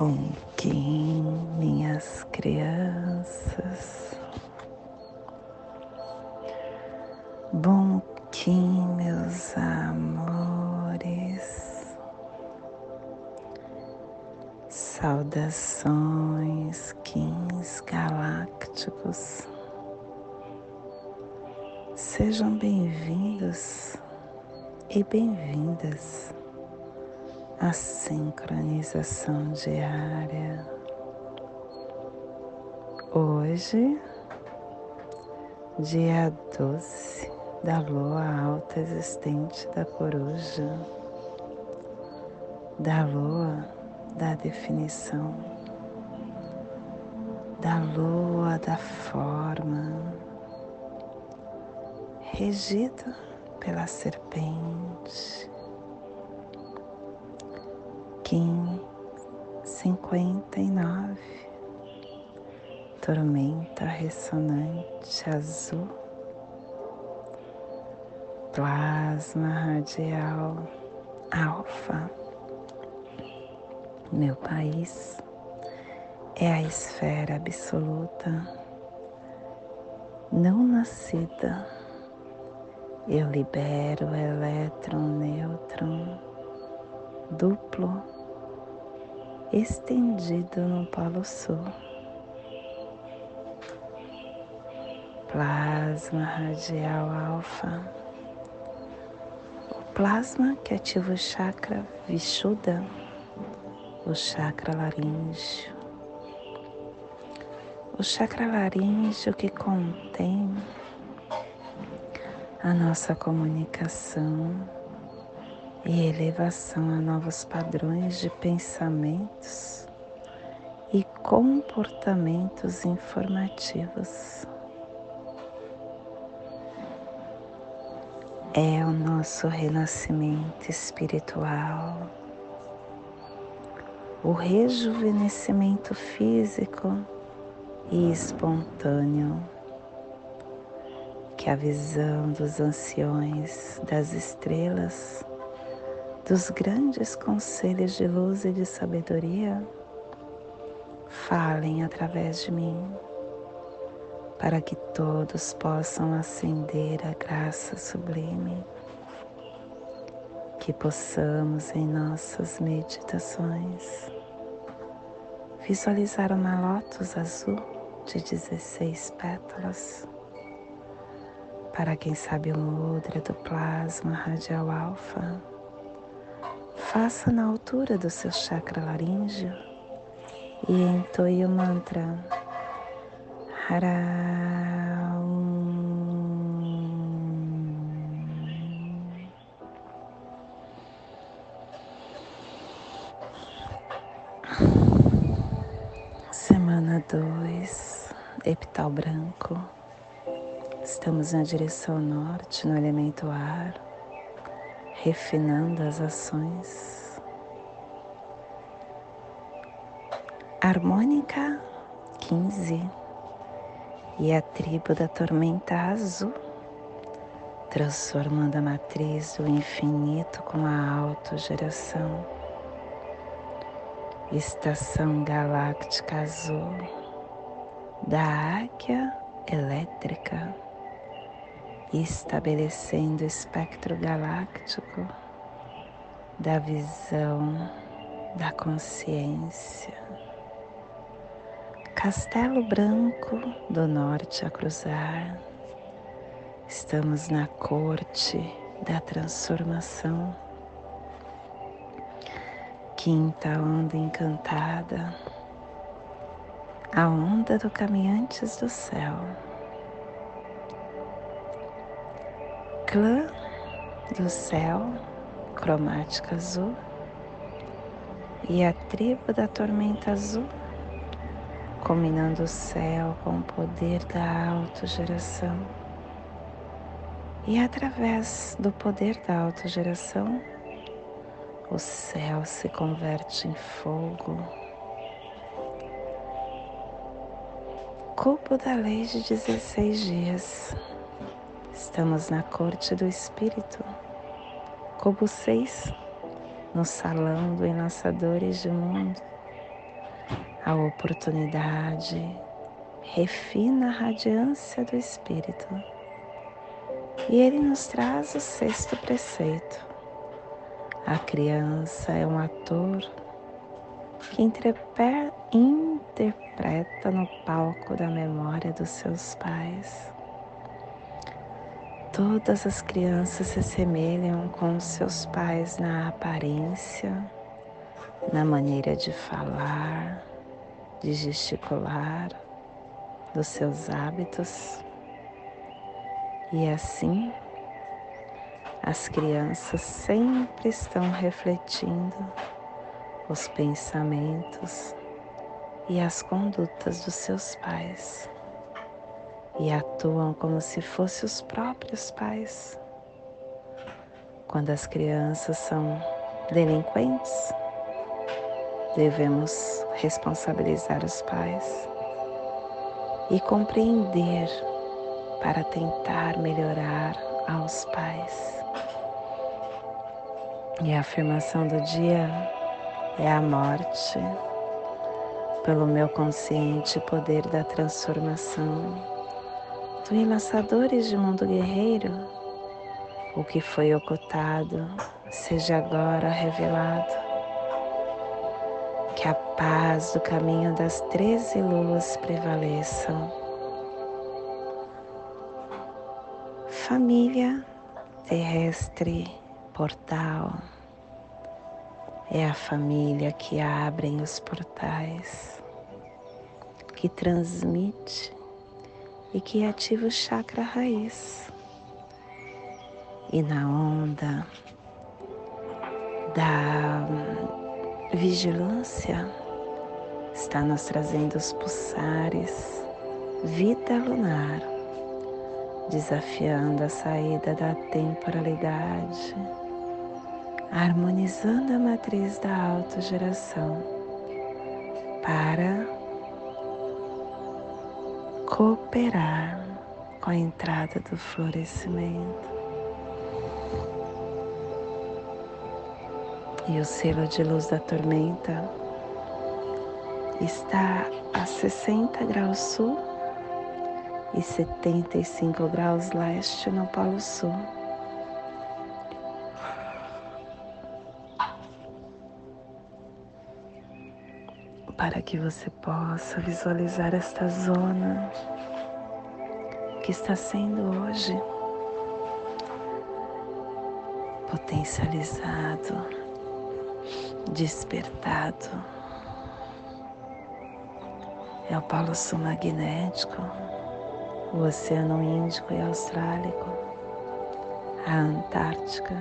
Bom sincronização diária. Hoje, dia 12 da lua alta existente da coruja, da lua da definição, da lua da forma, regido pela serpente. Kim 59 Tormenta ressonante azul. Plasma radial alfa. Meu país é a esfera absoluta. Não nascida. Eu libero o elétron, nêutron duplo estendido no Polo Sul. Plasma radial alfa. O plasma que ativa o chakra Vishuddha, o chakra laríngeo. O chakra laríngeo que contém a nossa comunicação e elevação a novos padrões de pensamentos e comportamentos informativos. É o nosso renascimento espiritual, o rejuvenescimento físico e espontâneo que a visão dos anciões das estrelas, dos grandes conselhos de luz e de sabedoria, falem através de mim, para que todos possam acender a graça sublime, que possamos em nossas meditações. Visualizar uma lótus azul de 16 pétalas para quem sabe o mudra do plasma radial alfa, faça na altura do seu chakra laríngeo e entoie o mantra. Semana 2, epital branco. Estamos na direção norte, no elemento ar, refinando as ações. Harmônica 15 e a tribo da tormenta azul, transformando a matriz do infinito com a autogeração. Estação galáctica azul da águia elétrica estabelecendo o espectro galáctico da visão da consciência. Castelo Branco do Norte a cruzar. Estamos na corte da transformação. Quinta onda encantada, a onda do Caminhantes do Céu. Clã do céu, cromática azul, e a tribo da tormenta azul, combinando o céu com o poder da autogeração. E através do poder da autogeração, o céu se converte em fogo. Cubo da lei de 16 dias. Estamos na corte do Espírito, Cubo 6, no salão do Enlaçadores de Mundo, a oportunidade, refina a radiância do Espírito. E ele nos traz o sexto preceito. A criança é um ator que interpreta no palco da memória dos seus pais. Todas as crianças se assemelham com seus pais na aparência, na maneira de falar, de gesticular, dos seus hábitos. E assim, as crianças sempre estão refletindo os pensamentos e as condutas dos seus pais e atuam como se fossem os próprios pais. Quando as crianças são delinquentes, devemos responsabilizar os pais e compreender para tentar melhorar aos pais. E a afirmação do dia é a morte pelo meu consciente poder da transformação. Tu enlaçadores de mundo guerreiro, o que foi ocultado seja agora revelado que a paz do caminho das treze luas prevaleça. Família terrestre portal é a família que abre os portais, que transmite e que ativa o chakra raiz. E na onda da vigilância está nos trazendo os pulsares, vida lunar, desafiando a saída da temporalidade, harmonizando a matriz da autogeração para cooperar com a entrada do florescimento. e o selo de luz da tormenta está a 60 graus sul e 75 graus leste no Polo Sul. Para que você possa visualizar esta zona que está sendo hoje potencializado despertado. É o Polo Sul magnético, o Oceano Índico e Austrálico, a Antártica,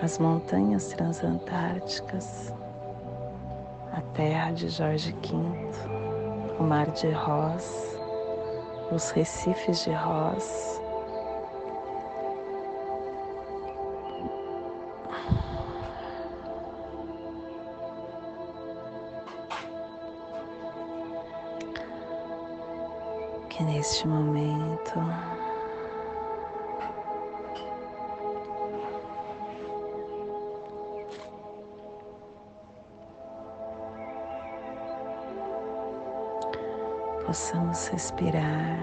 as montanhas transantárticas, a terra de Jorge V, o Mar de Ross, os recifes de Ross, que neste momento possamos respirar.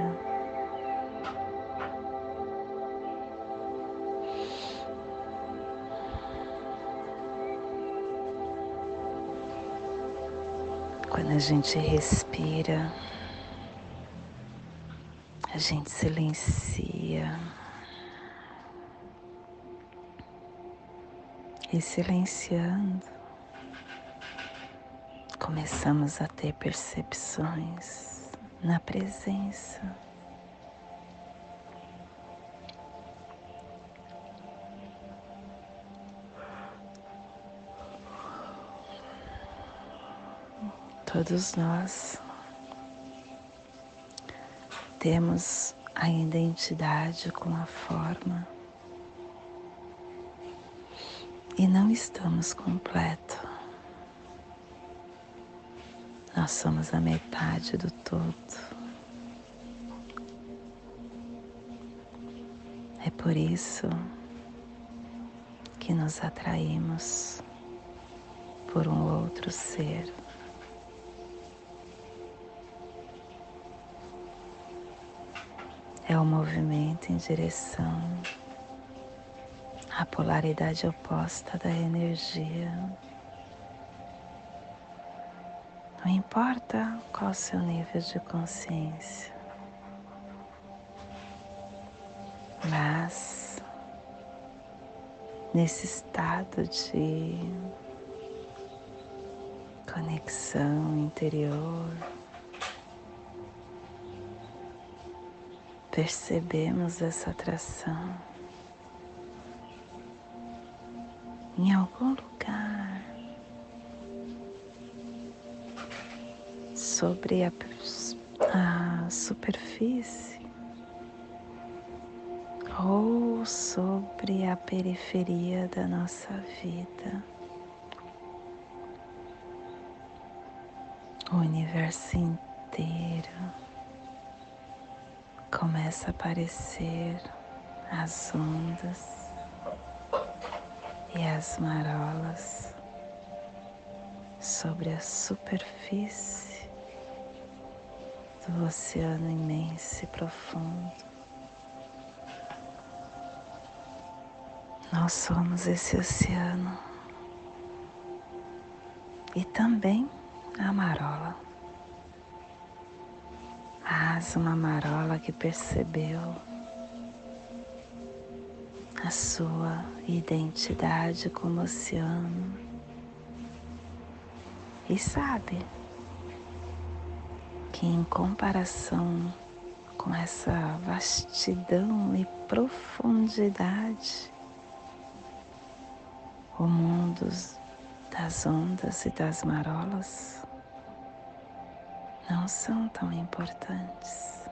Quando a gente respira, a gente silencia e silenciando, começamos a ter percepções na presença. Todos nós temos a identidade com a forma e não estamos completo. Nós somos a metade do todo. É por isso que nos atraímos por um outro ser. É o um movimento em direção à polaridade oposta da energia. Não importa qual o seu nível de consciência, mas nesse estado de conexão interior, percebemos essa atração em algum lugar sobre a, a superfície ou sobre a periferia da nossa vida. O universo inteiro começa a aparecer as ondas e as marolas sobre a superfície do oceano imenso e profundo. Nós somos esse oceano e também a marola mas uma marola que percebeu a sua identidade como oceano e sabe que em comparação com essa vastidão e profundidade, o mundo das ondas e das marolas não são tão importantes.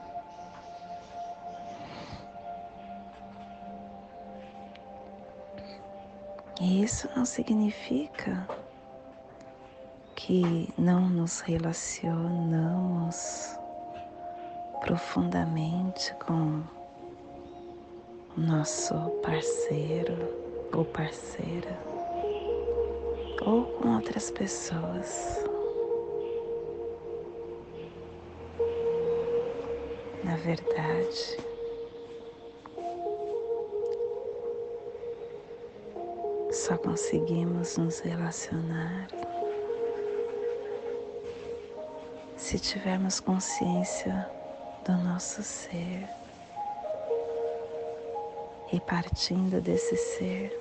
E isso não significa que não nos relacionamos profundamente com o nosso parceiro ou parceira ou com outras pessoas. Na verdade, só conseguimos nos relacionar se tivermos consciência do nosso ser e partindo desse ser,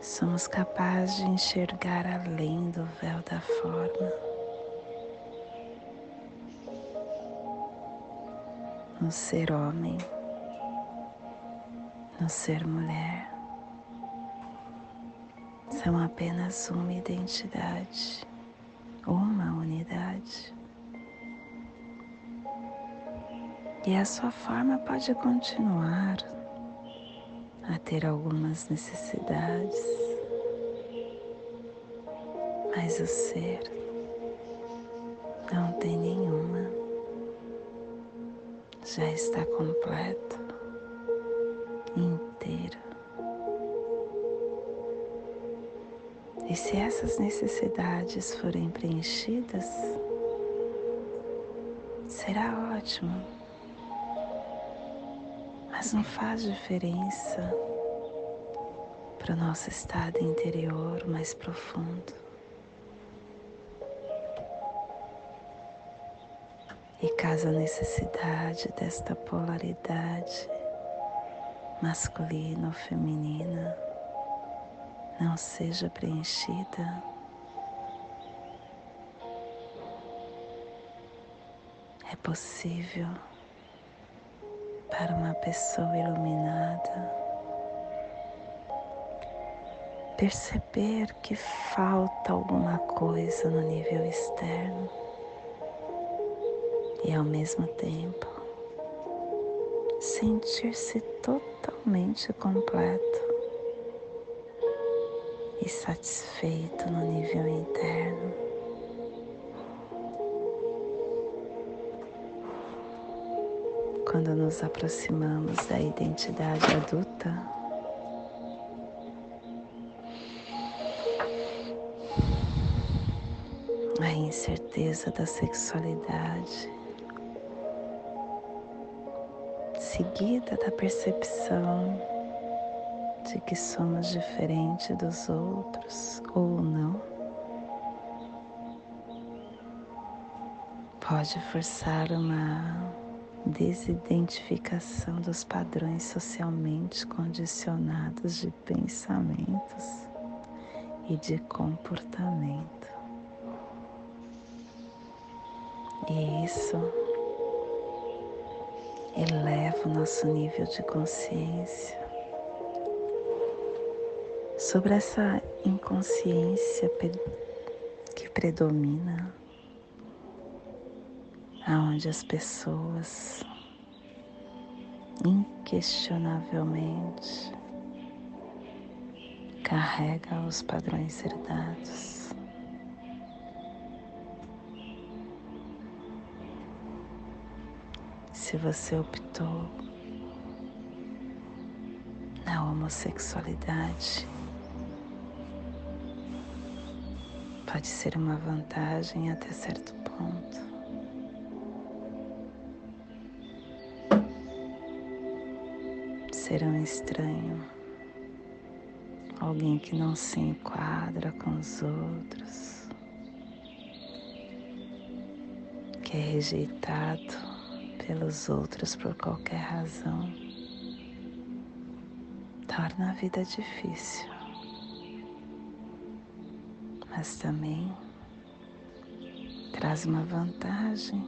somos capazes de enxergar além do véu da forma. no ser homem, no ser mulher, são apenas uma identidade, E a sua forma pode continuar a ter algumas necessidades, mas o ser não tem nenhuma já está completo, inteiro. E se essas necessidades forem preenchidas, será ótimo. Mas não faz diferença para o nosso estado interior mais profundo. E caso a necessidade desta polaridade masculina ou feminina não seja preenchida, é possível para uma pessoa iluminada perceber que falta alguma coisa no nível externo e ao mesmo tempo sentir-se totalmente completo e satisfeito no nível interno. Quando nos aproximamos da identidade adulta, a incerteza da sexualidade seguida da percepção de que somos diferentes dos outros ou não, pode forçar uma desidentificação dos padrões socialmente condicionados de pensamentos e de comportamento. E isso eleva o nosso nível de consciência sobre essa inconsciência que predomina, aonde as pessoas inquestionavelmente carregam os padrões herdados. Se você optou na homossexualidade, pode ser uma vantagem até certo ponto. Ser um estranho, alguém que não se enquadra com os outros, que é rejeitado pelos outros por qualquer razão, torna a vida difícil. Mas também traz uma vantagem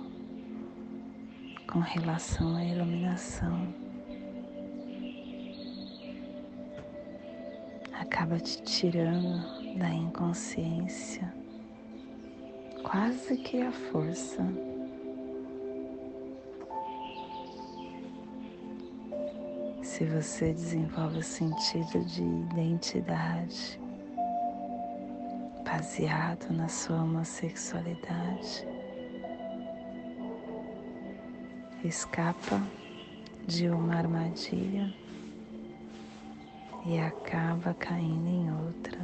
com relação à iluminação. Acaba te tirando da inconsciência quase que a força. Se você desenvolve o sentido de identidade, baseado na sua homossexualidade. Escapa de uma armadilha e acaba caindo em outra.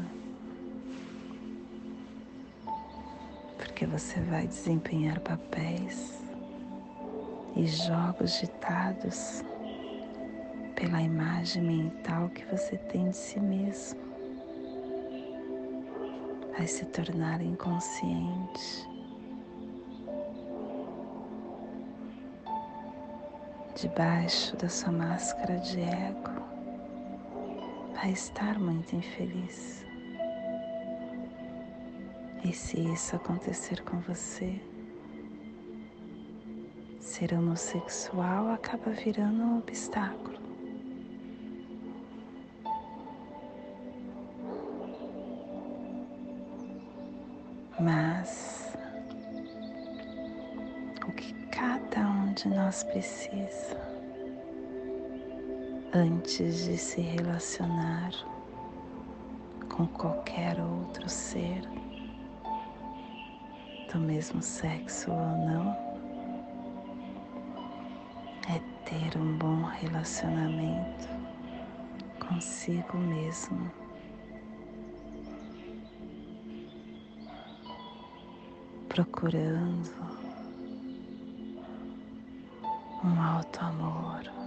Porque você vai desempenhar papéis e jogos ditados pela imagem mental que você tem de si mesmo vai se tornar inconsciente. Debaixo da sua máscara de ego, vai estar muito infeliz. E se isso acontecer com você, ser homossexual acaba virando um obstáculo. Mas o que cada um de nós precisa antes de se relacionar com qualquer outro ser, do mesmo sexo ou não, é ter um bom relacionamento consigo mesmo. procurando um alto amor.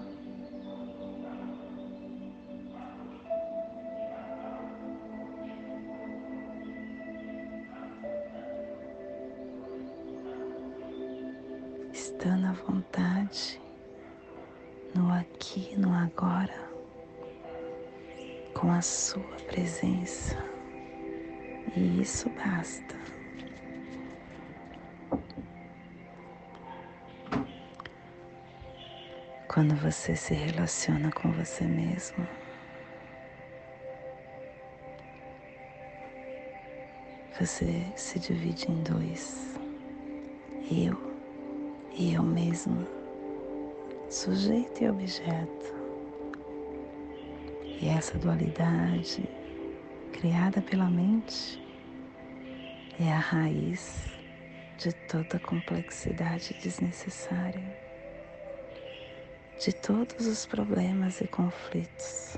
Quando você se relaciona com você mesmo, você se divide em dois. Eu e eu mesmo, sujeito e objeto. E essa dualidade, criada pela mente, é a raiz de toda complexidade desnecessária de todos os problemas e conflitos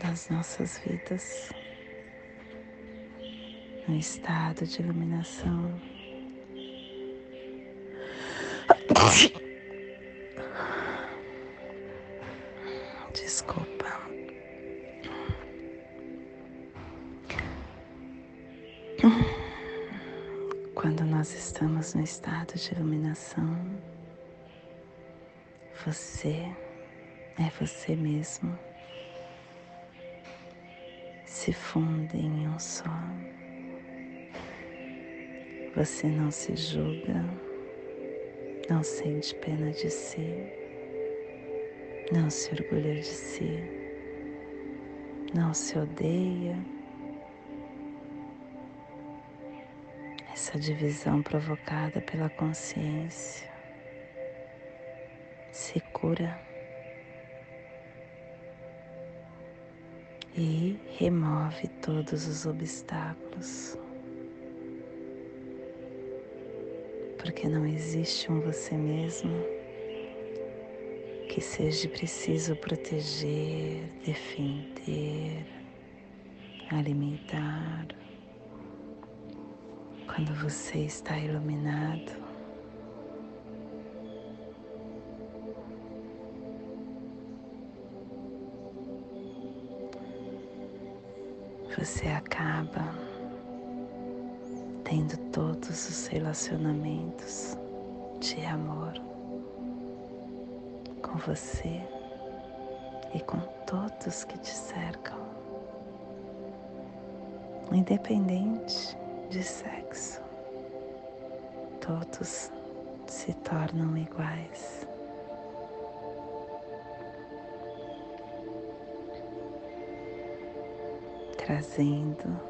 das nossas vidas, no estado de iluminação. Desculpa. Quando nós estamos no estado de iluminação, você é você mesmo. Se funde em um só. Você não se julga, não sente pena de si, não se orgulha de si, não se odeia. Essa divisão provocada pela consciência se cura e remove todos os obstáculos. Porque não existe um você mesmo que seja preciso proteger, defender, alimentar. Quando você está iluminado, você acaba tendo todos os relacionamentos de amor com você e com todos que te cercam, independente de sexo, todos se tornam iguais. Trazendo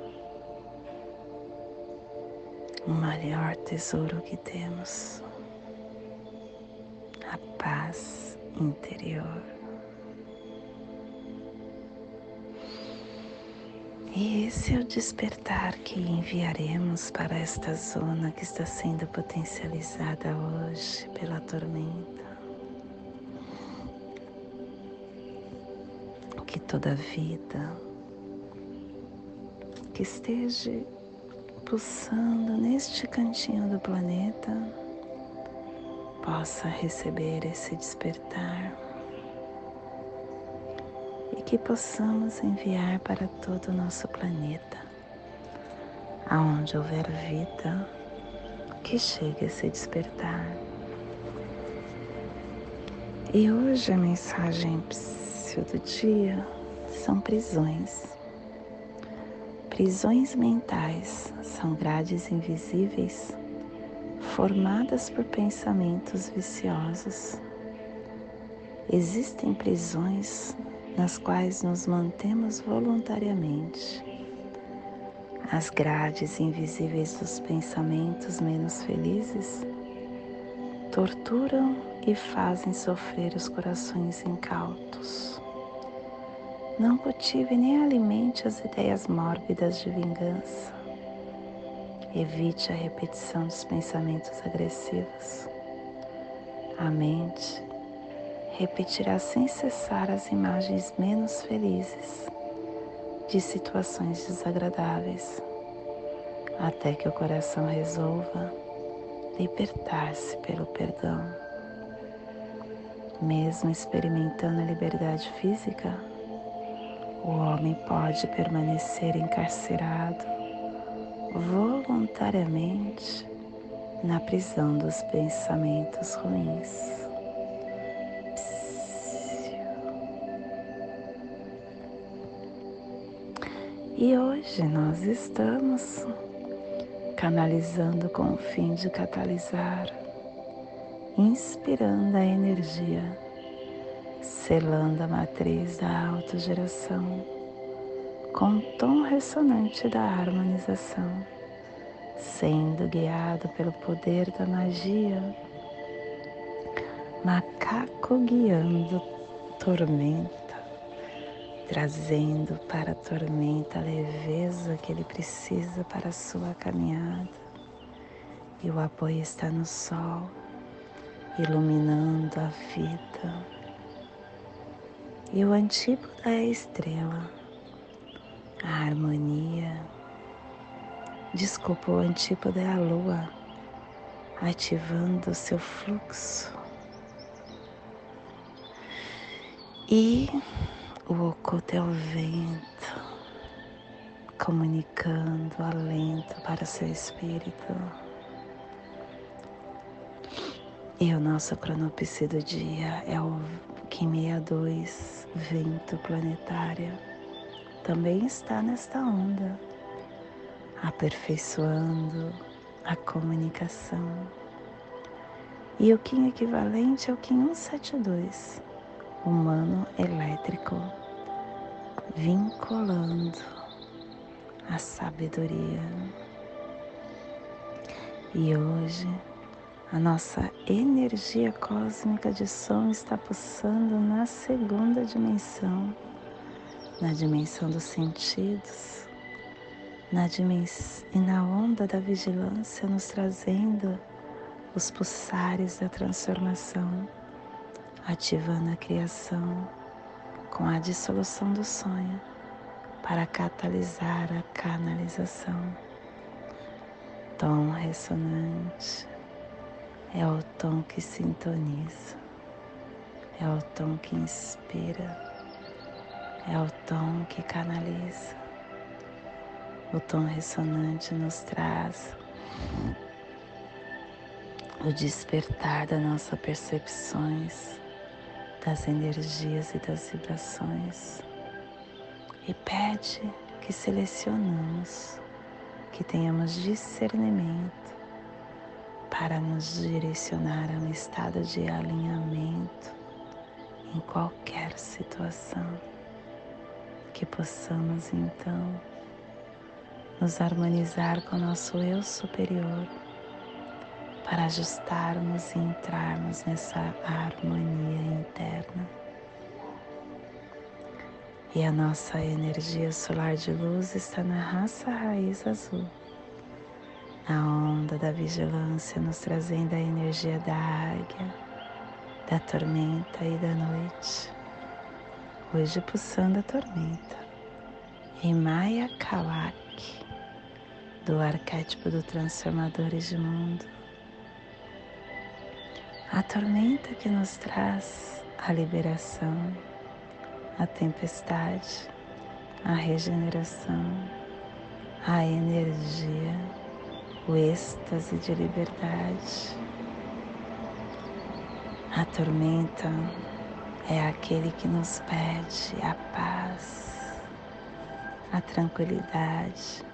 o maior tesouro que temos, a paz interior. E esse é o despertar que enviaremos para esta zona que está sendo potencializada hoje pela tormenta. Que toda vida que esteja pulsando neste cantinho do planeta possa receber esse despertar e que possamos enviar para todo o nosso planeta, aonde houver vida, que chegue esse despertar. E hoje a mensagem do dia são prisões. Prisões mentais são grades invisíveis formadas por pensamentos viciosos. Existem prisões nas quais nos mantemos voluntariamente. As grades invisíveis dos pensamentos menos felizes torturam e fazem sofrer os corações incautos. Não cultive nem alimente as ideias mórbidas de vingança. Evite a repetição dos pensamentos agressivos. A mente repetirá sem cessar as imagens menos felizes de situações desagradáveis, até que o coração resolva libertar-se pelo perdão. Mesmo experimentando a liberdade física, o homem pode permanecer encarcerado voluntariamente na prisão dos pensamentos ruins. E hoje nós estamos canalizando com o fim de catalisar, inspirando a energia selando a matriz da autogeração com o tom ressonante da harmonização, sendo guiado pelo poder da magia, macaco guiando tormenta, trazendo para a tormenta a leveza que ele precisa para a sua caminhada. E o apoio está no sol, iluminando a vida e o antípoda é a estrela, a harmonia. Desculpa, o antípoda é a lua, ativando o seu fluxo. E o oculto é o vento, comunicando alento para seu espírito. E o nosso cronopse do dia é o Kim 62, vento planetário. Também está nesta onda, aperfeiçoando a comunicação. E o Kim equivalente é o Kim 172, humano elétrico, vinculando a sabedoria. E hoje a nossa energia cósmica de som está pulsando na segunda dimensão, na dimensão dos sentidos, na dimensão e na onda da vigilância, nos trazendo os pulsares da transformação, ativando a criação com a dissolução do sonho para catalisar a canalização. Tom ressonante é o tom que sintoniza, é o tom que inspira, é o tom que canaliza. O tom ressonante nos traz o despertar das nossas percepções, das energias e das vibrações. E pede que selecionamos, que tenhamos discernimento para nos direcionar a um estado de alinhamento em qualquer situação. Que possamos então nos harmonizar com nosso eu superior para ajustarmos e entrarmos nessa harmonia interna. E a nossa energia solar de luz está na raça raiz azul a onda da vigilância nos trazendo a energia da águia, da tormenta e da noite. Hoje pulsando a tormenta. Em Maya Kawak, do arquétipo do Transformadores de Mundo. A tormenta que nos traz a liberação, a tempestade, a regeneração, a energia o êxtase de liberdade. A tormenta é aquele que nos pede a paz, a tranquilidade.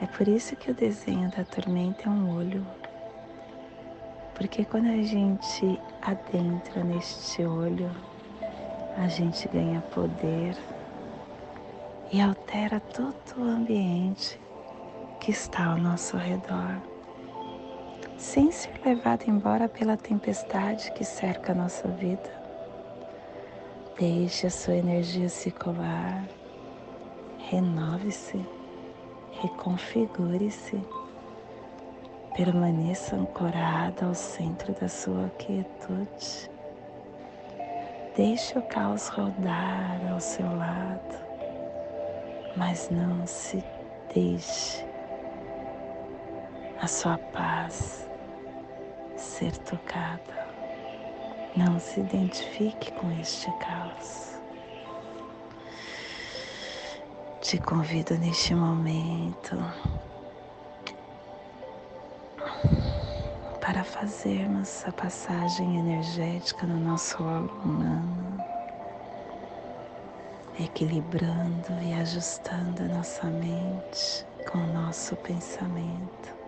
É por isso que o desenho da tormenta é um olho. Porque quando a gente adentra neste olho, a gente ganha poder e altera todo o ambiente que está ao nosso redor, sem ser levado embora pela tempestade que cerca a nossa vida. Deixe a sua energia circular, renove-se, reconfigure-se, permaneça ancorada ao centro da sua quietude. Deixe o caos rodar ao seu lado, mas não se deixe a sua paz ser tocada. Não se identifique com este caos. Te convido neste momento para fazermos a passagem energética no nosso óleo humano, equilibrando e ajustando a nossa mente com o nosso pensamento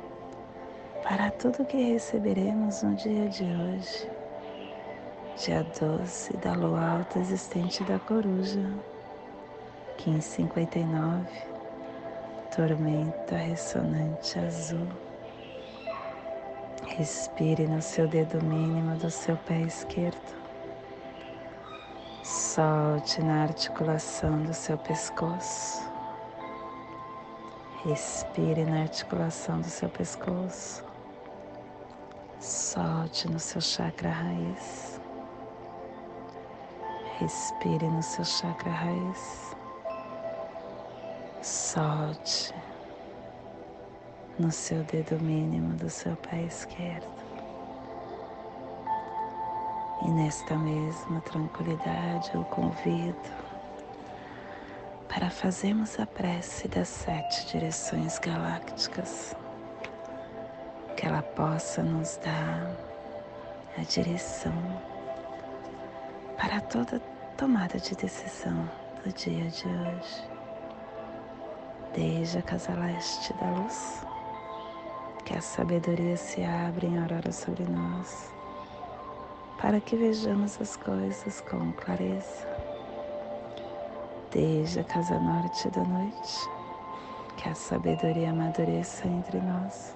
para tudo que receberemos no dia de hoje, dia 12 da lua alta existente da coruja, 1559, tormenta ressonante azul. Respire no seu dedo mínimo do seu pé esquerdo. Solte na articulação do seu pescoço. Respire na articulação do seu pescoço. Solte no seu chakra raiz. Respire no seu chakra raiz. Solte no seu dedo mínimo do seu pé esquerdo. E nesta mesma tranquilidade eu convido para fazermos a prece das sete direções galácticas, que ela possa nos dar a direção para toda tomada de decisão do dia de hoje. Desde a casa leste da luz, que a sabedoria se abre em aurora sobre nós, para que vejamos as coisas com clareza desde a casa norte da noite, que a sabedoria amadureça entre nós,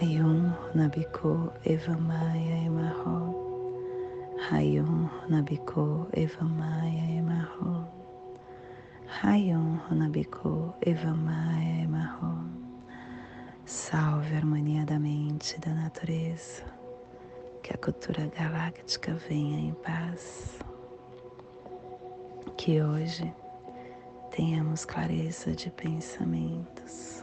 Hayum Nabiko Evamaya Emarro. Hayum Nabiko Evamaya Emarro. Hayum Nabiko Evamaya Emarro. Salve a harmonia da mente e da natureza. Que a cultura galáctica venha em paz. Que hoje tenhamos clareza de pensamentos